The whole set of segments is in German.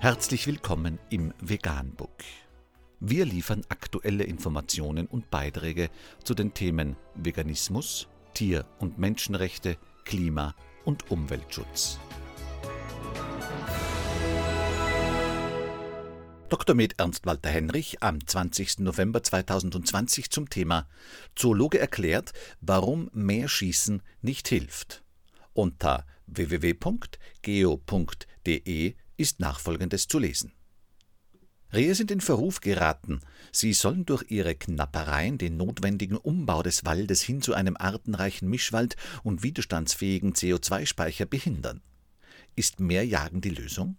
Herzlich willkommen im Veganbook. Wir liefern aktuelle Informationen und Beiträge zu den Themen Veganismus, Tier- und Menschenrechte, Klima- und Umweltschutz. Dr. Med Ernst Walter Henrich am 20. November 2020 zum Thema Zoologe erklärt, warum mehr Schießen nicht hilft. Unter www.geo.de ist nachfolgendes zu lesen. Rehe sind in Verruf geraten. Sie sollen durch ihre Knappereien den notwendigen Umbau des Waldes hin zu einem artenreichen Mischwald und widerstandsfähigen CO2-Speicher behindern. Ist mehr Jagen die Lösung?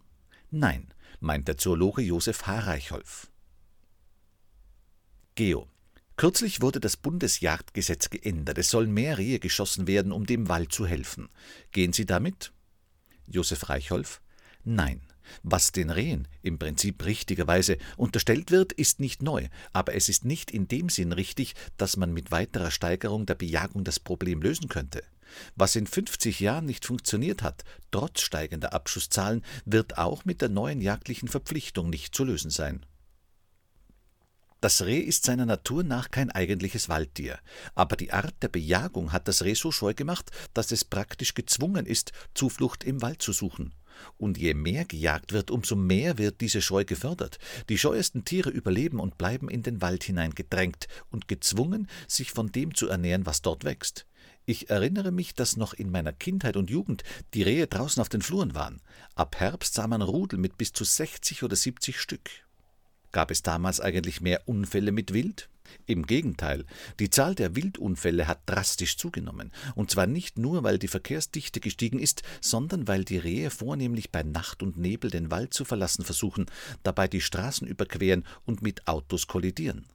Nein, meint der Zoologe Josef H. Reichholf. Geo. Kürzlich wurde das Bundesjagdgesetz geändert. Es sollen mehr Rehe geschossen werden, um dem Wald zu helfen. Gehen Sie damit? Josef Reichholf. Nein. Was den Rehen im Prinzip richtigerweise unterstellt wird, ist nicht neu, aber es ist nicht in dem Sinn richtig, dass man mit weiterer Steigerung der Bejagung das Problem lösen könnte. Was in 50 Jahren nicht funktioniert hat, trotz steigender Abschusszahlen, wird auch mit der neuen jagdlichen Verpflichtung nicht zu lösen sein. Das Reh ist seiner Natur nach kein eigentliches Waldtier, aber die Art der Bejagung hat das Reh so scheu gemacht, dass es praktisch gezwungen ist, Zuflucht im Wald zu suchen. Und je mehr gejagt wird, umso mehr wird diese Scheu gefördert. Die scheuesten Tiere überleben und bleiben in den Wald hinein gedrängt und gezwungen, sich von dem zu ernähren, was dort wächst. Ich erinnere mich, dass noch in meiner Kindheit und Jugend die Rehe draußen auf den Fluren waren. Ab Herbst sah man Rudel mit bis zu 60 oder 70 Stück. Gab es damals eigentlich mehr Unfälle mit Wild? Im Gegenteil, die Zahl der Wildunfälle hat drastisch zugenommen, und zwar nicht nur, weil die Verkehrsdichte gestiegen ist, sondern weil die Rehe vornehmlich bei Nacht und Nebel den Wald zu verlassen versuchen, dabei die Straßen überqueren und mit Autos kollidieren.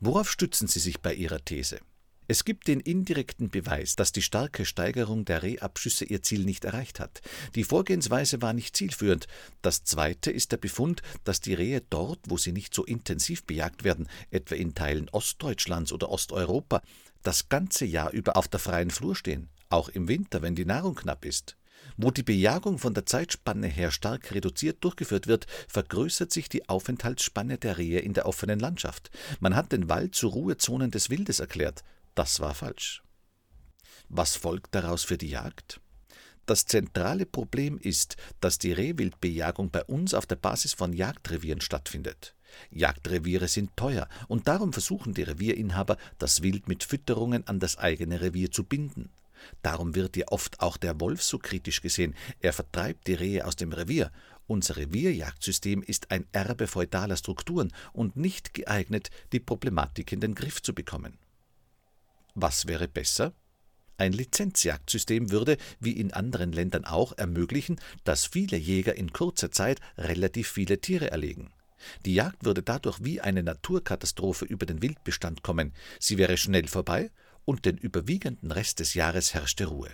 Worauf stützen Sie sich bei Ihrer These? Es gibt den indirekten Beweis, dass die starke Steigerung der Rehabschüsse ihr Ziel nicht erreicht hat. Die Vorgehensweise war nicht zielführend. Das zweite ist der Befund, dass die Rehe dort, wo sie nicht so intensiv bejagt werden, etwa in Teilen Ostdeutschlands oder Osteuropa, das ganze Jahr über auf der freien Flur stehen, auch im Winter, wenn die Nahrung knapp ist. Wo die Bejagung von der Zeitspanne her stark reduziert durchgeführt wird, vergrößert sich die Aufenthaltsspanne der Rehe in der offenen Landschaft. Man hat den Wald zu Ruhezonen des Wildes erklärt. Das war falsch. Was folgt daraus für die Jagd? Das zentrale Problem ist, dass die Rehwildbejagung bei uns auf der Basis von Jagdrevieren stattfindet. Jagdreviere sind teuer und darum versuchen die Revierinhaber, das Wild mit Fütterungen an das eigene Revier zu binden. Darum wird ja oft auch der Wolf so kritisch gesehen. Er vertreibt die Rehe aus dem Revier. Unser Revierjagdsystem ist ein Erbe feudaler Strukturen und nicht geeignet, die Problematik in den Griff zu bekommen. Was wäre besser? Ein Lizenzjagdsystem würde, wie in anderen Ländern auch, ermöglichen, dass viele Jäger in kurzer Zeit relativ viele Tiere erlegen. Die Jagd würde dadurch wie eine Naturkatastrophe über den Wildbestand kommen, sie wäre schnell vorbei und den überwiegenden Rest des Jahres herrschte Ruhe.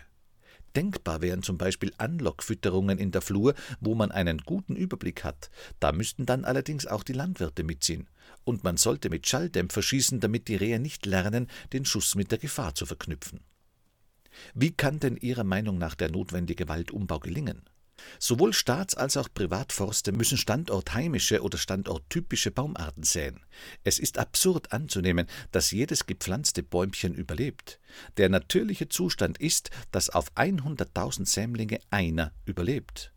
Denkbar wären zum Beispiel Anlockfütterungen in der Flur, wo man einen guten Überblick hat. Da müssten dann allerdings auch die Landwirte mitziehen. Und man sollte mit Schalldämpfer schießen, damit die Rehe nicht lernen, den Schuss mit der Gefahr zu verknüpfen. Wie kann denn Ihrer Meinung nach der notwendige Waldumbau gelingen? Sowohl Staats- als auch Privatforste müssen standortheimische oder standorttypische Baumarten säen. Es ist absurd anzunehmen, dass jedes gepflanzte Bäumchen überlebt. Der natürliche Zustand ist, dass auf 100.000 Sämlinge einer überlebt.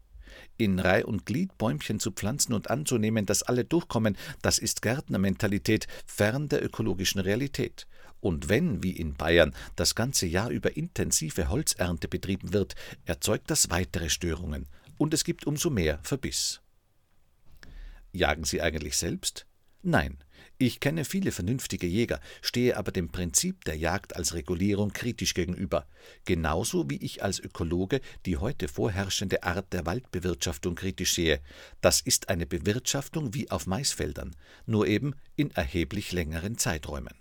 In Reih und Glied Bäumchen zu pflanzen und anzunehmen, dass alle durchkommen, das ist Gärtnermentalität fern der ökologischen Realität. Und wenn, wie in Bayern, das ganze Jahr über intensive Holzernte betrieben wird, erzeugt das weitere Störungen und es gibt umso mehr Verbiss. Jagen Sie eigentlich selbst? Nein, ich kenne viele vernünftige Jäger, stehe aber dem Prinzip der Jagd als Regulierung kritisch gegenüber, genauso wie ich als Ökologe die heute vorherrschende Art der Waldbewirtschaftung kritisch sehe. Das ist eine Bewirtschaftung wie auf Maisfeldern, nur eben in erheblich längeren Zeiträumen.